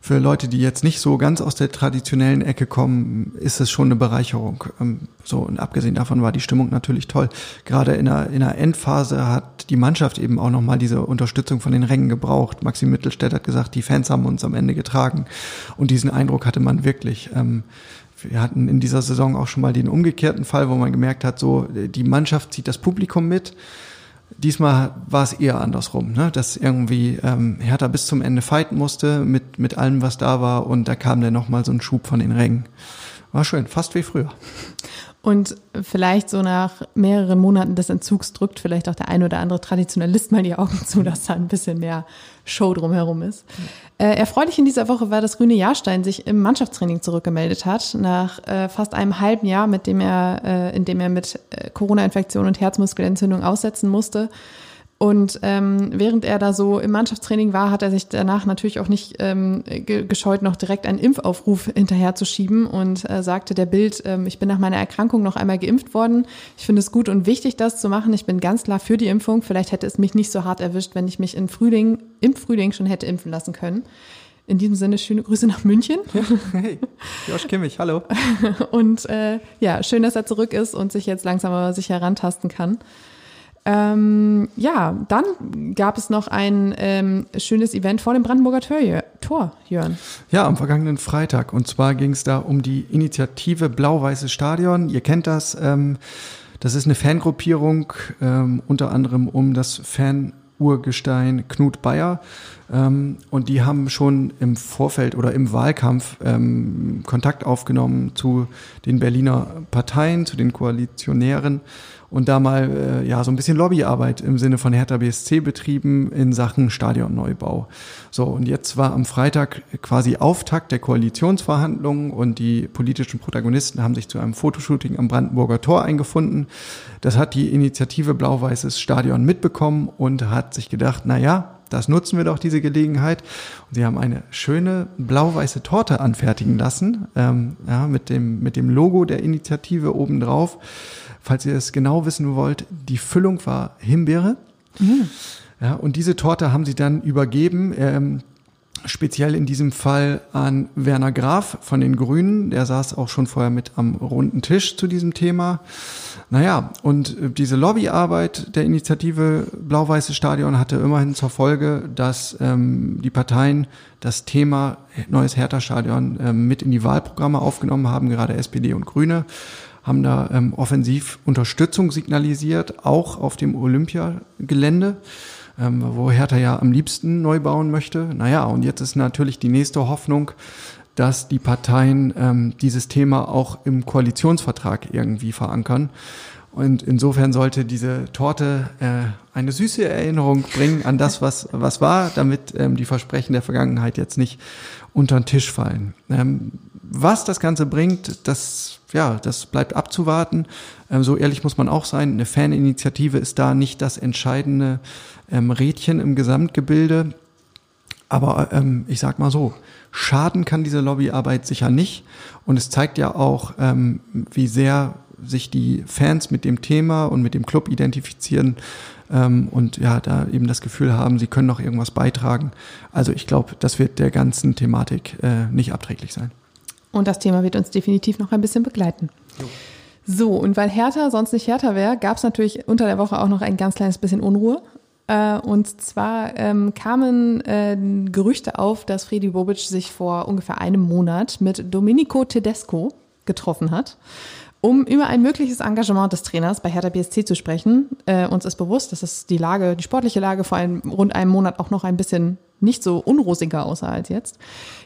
für Leute, die jetzt nicht so ganz aus der traditionellen Ecke kommen, ist es schon eine Bereicherung. Ähm, so, und abgesehen davon war die Stimmung natürlich toll. Gerade in der, in der Endphase hat die Mannschaft eben auch nochmal diese Unterstützung von den Rängen gebraucht. Maxim Mittelstädt hat gesagt, die Fans haben uns am Ende getragen. Und diesen Eindruck hatte man wirklich. Ähm, wir hatten in dieser Saison auch schon mal den umgekehrten Fall, wo man gemerkt hat, so, die Mannschaft zieht das Publikum mit Diesmal war es eher andersrum, ne? dass irgendwie ähm, Hertha bis zum Ende fighten musste mit, mit allem, was da war und da kam dann nochmal so ein Schub von den Rängen. War schön, fast wie früher. Und vielleicht so nach mehreren Monaten des Entzugs drückt vielleicht auch der ein oder andere Traditionalist mal die Augen zu, dass da ein bisschen mehr Show drumherum ist. Äh, erfreulich in dieser Woche war, dass Rüne Jahrstein sich im Mannschaftstraining zurückgemeldet hat, nach äh, fast einem halben Jahr, mit dem er, äh, in dem er mit äh, Corona-Infektion und Herzmuskelentzündung aussetzen musste. Und ähm, während er da so im Mannschaftstraining war, hat er sich danach natürlich auch nicht ähm, gescheut, noch direkt einen Impfaufruf hinterherzuschieben und äh, sagte der Bild, ähm, ich bin nach meiner Erkrankung noch einmal geimpft worden. Ich finde es gut und wichtig, das zu machen. Ich bin ganz klar für die Impfung. Vielleicht hätte es mich nicht so hart erwischt, wenn ich mich im Frühling, im Frühling schon hätte impfen lassen können. In diesem Sinne, schöne Grüße nach München. Hey, Josh Kimmich, hallo. und äh, ja, schön, dass er zurück ist und sich jetzt langsam aber sich herantasten kann. Ähm, ja, dann gab es noch ein ähm, schönes Event vor dem Brandenburger Tor, Tor, Jörn. Ja, am vergangenen Freitag. Und zwar ging es da um die Initiative Blau-Weißes Stadion. Ihr kennt das. Ähm, das ist eine Fangruppierung, ähm, unter anderem um das Fan Urgestein Knut Bayer. Ähm, und die haben schon im Vorfeld oder im Wahlkampf ähm, Kontakt aufgenommen zu den Berliner Parteien, zu den Koalitionären und da mal äh, ja so ein bisschen Lobbyarbeit im Sinne von Hertha BSC betrieben in Sachen Stadionneubau. So und jetzt war am Freitag quasi Auftakt der Koalitionsverhandlungen und die politischen Protagonisten haben sich zu einem Fotoshooting am Brandenburger Tor eingefunden. Das hat die Initiative Blau-Weißes Stadion mitbekommen und hat sich gedacht, na ja, das nutzen wir doch diese Gelegenheit. Und sie haben eine schöne blau-weiße Torte anfertigen lassen, ähm, ja, mit dem mit dem Logo der Initiative obendrauf. Falls ihr es genau wissen wollt, die Füllung war Himbeere. Mhm. Ja, und diese Torte haben sie dann übergeben, ähm, speziell in diesem Fall an Werner Graf von den Grünen. Der saß auch schon vorher mit am runden Tisch zu diesem Thema. Naja, und äh, diese Lobbyarbeit der Initiative Blau-Weiße Stadion hatte immerhin zur Folge, dass ähm, die Parteien das Thema neues Hertha-Stadion ähm, mit in die Wahlprogramme aufgenommen haben, gerade SPD und Grüne haben da ähm, offensiv Unterstützung signalisiert, auch auf dem Olympiagelände, ähm, wo Hertha ja am liebsten neu bauen möchte. Naja, und jetzt ist natürlich die nächste Hoffnung, dass die Parteien ähm, dieses Thema auch im Koalitionsvertrag irgendwie verankern. Und insofern sollte diese Torte äh, eine süße Erinnerung bringen an das, was, was war, damit ähm, die Versprechen der Vergangenheit jetzt nicht unter den Tisch fallen. Ähm, was das Ganze bringt, das, ja, das bleibt abzuwarten. Ähm, so ehrlich muss man auch sein. Eine Faninitiative ist da nicht das entscheidende ähm, Rädchen im Gesamtgebilde. Aber ähm, ich sag mal so, schaden kann diese Lobbyarbeit sicher nicht. Und es zeigt ja auch, ähm, wie sehr sich die Fans mit dem Thema und mit dem Club identifizieren ähm, und ja, da eben das Gefühl haben, sie können noch irgendwas beitragen. Also ich glaube, das wird der ganzen Thematik äh, nicht abträglich sein. Und das Thema wird uns definitiv noch ein bisschen begleiten. Jo. So, und weil Hertha sonst nicht Hertha wäre, gab es natürlich unter der Woche auch noch ein ganz kleines bisschen Unruhe. Äh, und zwar ähm, kamen äh, Gerüchte auf, dass Freddy Bobic sich vor ungefähr einem Monat mit Domenico Tedesco getroffen hat um über ein mögliches Engagement des Trainers bei Hertha BSC zu sprechen. Äh, uns ist bewusst, dass es die Lage, die sportliche Lage vor einem, rund einem Monat auch noch ein bisschen nicht so unrosiger aussah als jetzt.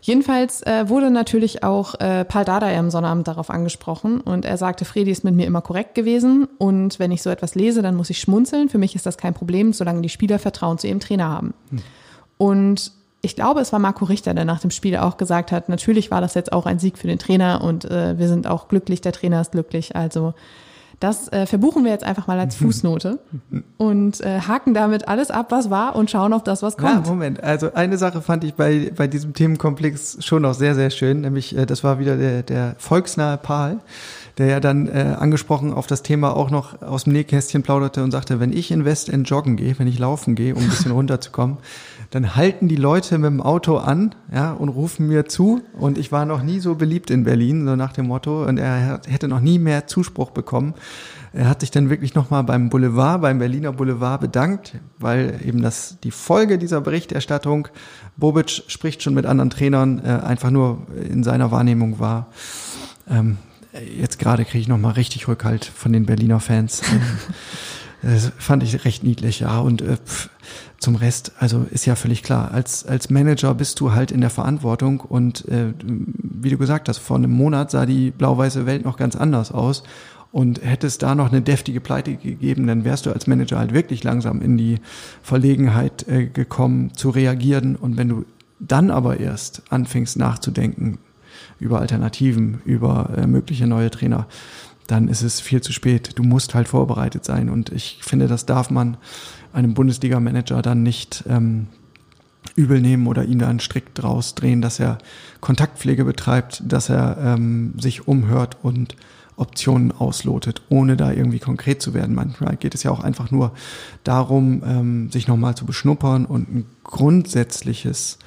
Jedenfalls äh, wurde natürlich auch äh, Paul Dardai am Sonnabend darauf angesprochen und er sagte, Fredi ist mit mir immer korrekt gewesen und wenn ich so etwas lese, dann muss ich schmunzeln. Für mich ist das kein Problem, solange die Spieler Vertrauen zu ihrem Trainer haben. Hm. Und ich glaube, es war Marco Richter, der nach dem Spiel auch gesagt hat, natürlich war das jetzt auch ein Sieg für den Trainer und äh, wir sind auch glücklich, der Trainer ist glücklich. Also das äh, verbuchen wir jetzt einfach mal als Fußnote und äh, haken damit alles ab, was war und schauen auf das, was kommt. Ja, Moment, also eine Sache fand ich bei, bei diesem Themenkomplex schon noch sehr, sehr schön, nämlich äh, das war wieder der, der volksnahe Paul, der ja dann äh, angesprochen auf das Thema auch noch aus dem Nähkästchen plauderte und sagte, wenn ich in Westend joggen gehe, wenn ich laufen gehe, um ein bisschen runterzukommen, dann halten die Leute mit dem Auto an, ja, und rufen mir zu. Und ich war noch nie so beliebt in Berlin, so nach dem Motto. Und er hätte noch nie mehr Zuspruch bekommen. Er hat sich dann wirklich nochmal beim Boulevard, beim Berliner Boulevard bedankt, weil eben das die Folge dieser Berichterstattung, Bobic spricht schon mit anderen Trainern, äh, einfach nur in seiner Wahrnehmung war. Ähm, jetzt gerade kriege ich nochmal richtig Rückhalt von den Berliner Fans. Das fand ich recht niedlich, ja. Und äh, pff, zum Rest, also ist ja völlig klar, als, als Manager bist du halt in der Verantwortung und äh, wie du gesagt hast, vor einem Monat sah die blau-weiße Welt noch ganz anders aus. Und hätte es da noch eine deftige Pleite gegeben, dann wärst du als Manager halt wirklich langsam in die Verlegenheit äh, gekommen zu reagieren. Und wenn du dann aber erst anfängst nachzudenken über Alternativen, über äh, mögliche neue Trainer, dann ist es viel zu spät. Du musst halt vorbereitet sein. Und ich finde, das darf man einem Bundesliga-Manager dann nicht ähm, übel nehmen oder ihn da einen Strick draus drehen, dass er Kontaktpflege betreibt, dass er ähm, sich umhört und Optionen auslotet, ohne da irgendwie konkret zu werden. Manchmal geht es ja auch einfach nur darum, ähm, sich nochmal zu beschnuppern und ein grundsätzliches,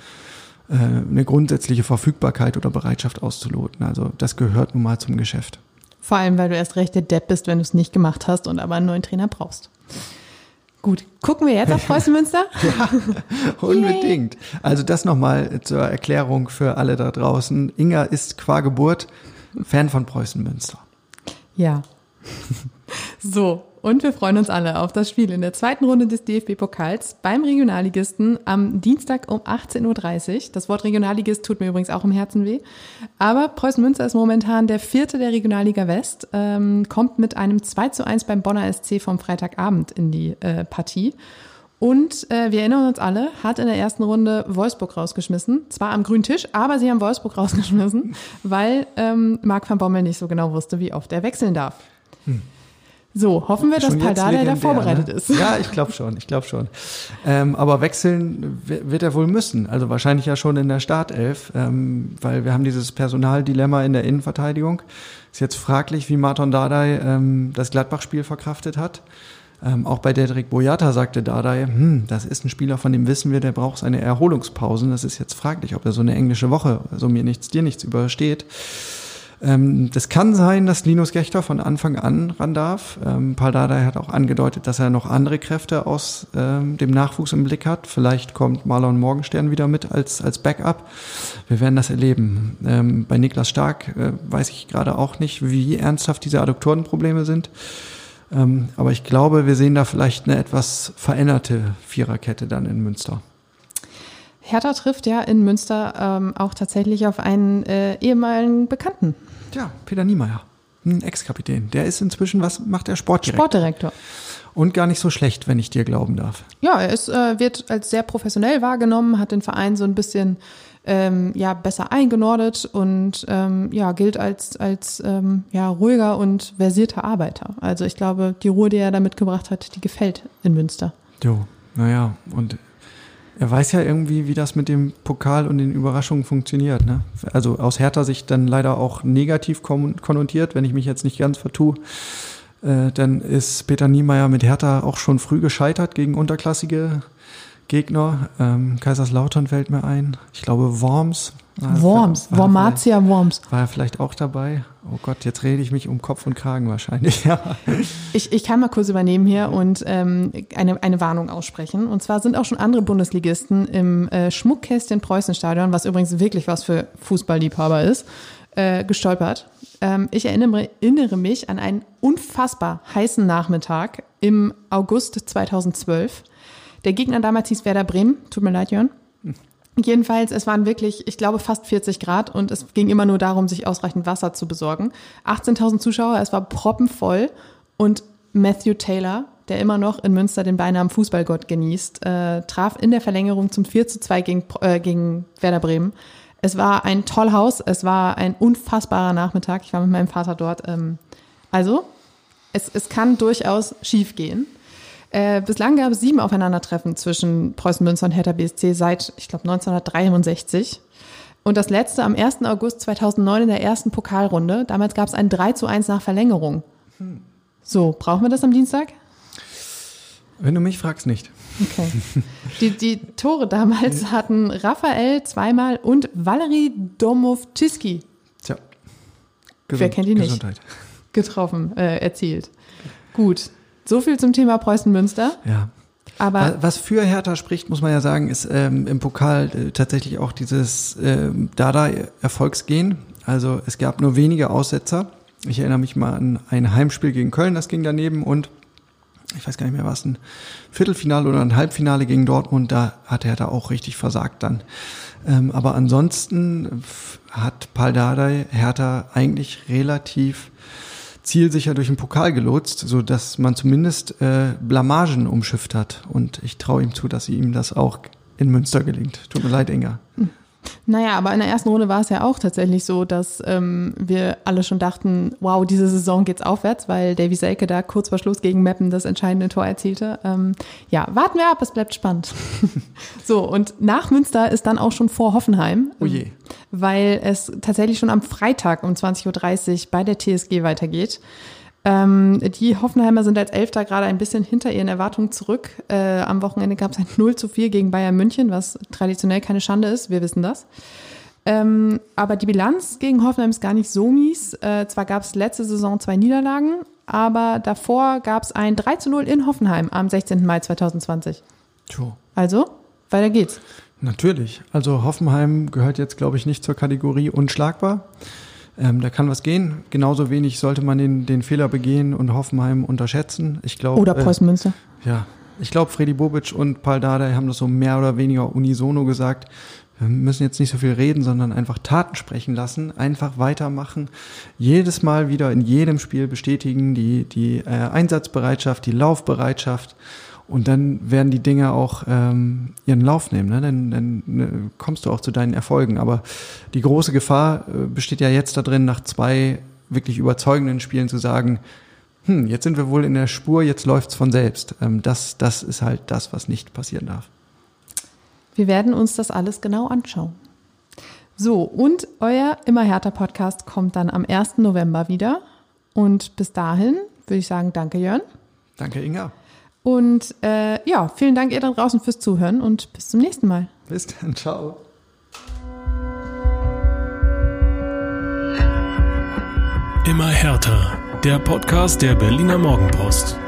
äh, eine grundsätzliche Verfügbarkeit oder Bereitschaft auszuloten. Also das gehört nun mal zum Geschäft. Vor allem, weil du erst recht der Depp bist, wenn du es nicht gemacht hast und aber einen neuen Trainer brauchst. Gut, gucken wir jetzt auf Preußen Münster? ja, unbedingt. Also das nochmal zur Erklärung für alle da draußen. Inga ist qua Geburt Fan von Preußen Münster. Ja. So, und wir freuen uns alle auf das Spiel in der zweiten Runde des DFB-Pokals beim Regionalligisten am Dienstag um 18.30 Uhr. Das Wort Regionalligist tut mir übrigens auch im Herzen weh. Aber Preußen Münster ist momentan der vierte der Regionalliga West, ähm, kommt mit einem 2 zu 1 beim Bonner SC vom Freitagabend in die äh, Partie. Und äh, wir erinnern uns alle, hat in der ersten Runde Wolfsburg rausgeschmissen. Zwar am grünen Tisch, aber sie haben Wolfsburg rausgeschmissen, weil ähm, Marc van Bommel nicht so genau wusste, wie oft er wechseln darf. Hm. So, hoffen wir, dass Paldada da vorbereitet ne? ist. Ja, ich glaube schon, ich glaube schon. Ähm, aber wechseln wird er wohl müssen. Also wahrscheinlich ja schon in der Startelf, ähm, weil wir haben dieses Personaldilemma in der Innenverteidigung. Ist jetzt fraglich, wie Martin Dardai ähm, das Gladbach-Spiel verkraftet hat. Ähm, auch bei Dedrick Boyata sagte Dardai, hm, das ist ein Spieler, von dem wissen wir, der braucht seine Erholungspausen. Das ist jetzt fraglich, ob er so eine englische Woche, so mir nichts, dir nichts übersteht. Ähm, das kann sein, dass Linus Gechter von Anfang an ran darf. Ähm, Paldada hat auch angedeutet, dass er noch andere Kräfte aus ähm, dem Nachwuchs im Blick hat. Vielleicht kommt Marlon Morgenstern wieder mit als, als Backup. Wir werden das erleben. Ähm, bei Niklas Stark äh, weiß ich gerade auch nicht, wie ernsthaft diese Adduktorenprobleme sind. Ähm, aber ich glaube, wir sehen da vielleicht eine etwas veränderte Viererkette dann in Münster. Hertha trifft ja in Münster ähm, auch tatsächlich auf einen äh, ehemaligen Bekannten. Ja, Peter Niemeyer, ein Ex-Kapitän. Der ist inzwischen, was macht er? Sportdirektor. Sportdirektor. Und gar nicht so schlecht, wenn ich dir glauben darf. Ja, er ist, äh, wird als sehr professionell wahrgenommen, hat den Verein so ein bisschen ähm, ja, besser eingenordet und ähm, ja, gilt als, als ähm, ja, ruhiger und versierter Arbeiter. Also ich glaube, die Ruhe, die er da mitgebracht hat, die gefällt in Münster. Jo, naja, und er weiß ja irgendwie, wie das mit dem Pokal und den Überraschungen funktioniert. Ne? Also aus Hertha Sicht dann leider auch negativ konnotiert, wenn ich mich jetzt nicht ganz vertue. Äh, dann ist Peter Niemeyer mit Hertha auch schon früh gescheitert gegen unterklassige Gegner. Ähm, Kaiserslautern fällt mir ein. Ich glaube Worms. Worms, Wormatia Worms. War er vielleicht auch dabei? Oh Gott, jetzt rede ich mich um Kopf und Kragen wahrscheinlich. Ja. Ich, ich kann mal kurz übernehmen hier und ähm, eine, eine Warnung aussprechen. Und zwar sind auch schon andere Bundesligisten im äh, Schmuckkästchen Preußenstadion, was übrigens wirklich was für Fußballliebhaber ist, äh, gestolpert. Ähm, ich erinnere, erinnere mich an einen unfassbar heißen Nachmittag im August 2012 der Gegner damals hieß Werder Bremen. Tut mir leid, Jörn. Jedenfalls, es waren wirklich, ich glaube, fast 40 Grad und es ging immer nur darum, sich ausreichend Wasser zu besorgen. 18.000 Zuschauer, es war proppenvoll und Matthew Taylor, der immer noch in Münster den Beinamen Fußballgott genießt, äh, traf in der Verlängerung zum 4 zu 2 gegen, äh, gegen Werder Bremen. Es war ein Tollhaus, es war ein unfassbarer Nachmittag. Ich war mit meinem Vater dort. Ähm, also, es, es kann durchaus schief gehen. Äh, bislang gab es sieben Aufeinandertreffen zwischen Preußen Münster und Hertha BSC seit, ich glaube, 1963. Und das letzte am 1. August 2009 in der ersten Pokalrunde. Damals gab es ein 3 zu 1 nach Verlängerung. So, brauchen wir das am Dienstag? Wenn du mich fragst, nicht. Okay. Die, die Tore damals hatten Raphael zweimal und Valerie Domovczyski. Tja. Gesund, Wer kennt ihn nicht? Gesundheit. Getroffen, äh, erzielt. Gut. So viel zum Thema Preußen-Münster. Ja. Aber was für Hertha spricht, muss man ja sagen, ist ähm, im Pokal äh, tatsächlich auch dieses äh, Dada-Erfolgsgehen. Also es gab nur wenige Aussetzer. Ich erinnere mich mal an ein Heimspiel gegen Köln, das ging daneben und ich weiß gar nicht mehr, was ein Viertelfinale oder ein Halbfinale gegen Dortmund, da hat Hertha auch richtig versagt dann. Ähm, aber ansonsten hat Paul Dardai Hertha eigentlich relativ zielsicher durch den Pokal gelotst, so dass man zumindest äh, Blamagen umschifft hat. Und ich traue ihm zu, dass ihm das auch in Münster gelingt. Tut mir leid, Inga. Naja, aber in der ersten Runde war es ja auch tatsächlich so, dass ähm, wir alle schon dachten, wow, diese Saison geht's aufwärts, weil Davy Selke da kurz vor Schluss gegen Meppen das entscheidende Tor erzielte. Ähm, ja, warten wir ab, es bleibt spannend. so, und nach Münster ist dann auch schon vor Hoffenheim. Oh je. Weil es tatsächlich schon am Freitag um 20.30 Uhr bei der TSG weitergeht. Ähm, die Hoffenheimer sind als Elfter gerade ein bisschen hinter ihren Erwartungen zurück. Äh, am Wochenende gab es ein 0 zu 4 gegen Bayern München, was traditionell keine Schande ist, wir wissen das. Ähm, aber die Bilanz gegen Hoffenheim ist gar nicht so mies. Äh, zwar gab es letzte Saison zwei Niederlagen, aber davor gab es ein 3 zu 0 in Hoffenheim am 16. Mai 2020. Tjo. Also, weiter geht's. Natürlich. Also Hoffenheim gehört jetzt, glaube ich, nicht zur Kategorie unschlagbar. Ähm, da kann was gehen. Genauso wenig sollte man den, den Fehler begehen und Hoffenheim unterschätzen. Ich glaube. Oder Preußen Münster. Äh, ja. Ich glaube, Freddy Bobic und Paul Dardai haben das so mehr oder weniger unisono gesagt. Wir müssen jetzt nicht so viel reden, sondern einfach Taten sprechen lassen, einfach weitermachen, jedes Mal wieder in jedem Spiel bestätigen die, die äh, Einsatzbereitschaft, die Laufbereitschaft und dann werden die Dinge auch ähm, ihren Lauf nehmen. Ne? Dann, dann ne, kommst du auch zu deinen Erfolgen. Aber die große Gefahr äh, besteht ja jetzt da drin, nach zwei wirklich überzeugenden Spielen zu sagen, hm, jetzt sind wir wohl in der Spur, jetzt läuft's von selbst. Ähm, das, das ist halt das, was nicht passieren darf. Wir werden uns das alles genau anschauen. So, und euer Immer härter Podcast kommt dann am 1. November wieder. Und bis dahin würde ich sagen, danke Jörn. Danke Inga. Und äh, ja, vielen Dank ihr da draußen fürs Zuhören und bis zum nächsten Mal. Bis dann, ciao. Immer härter. Der Podcast der Berliner Morgenpost.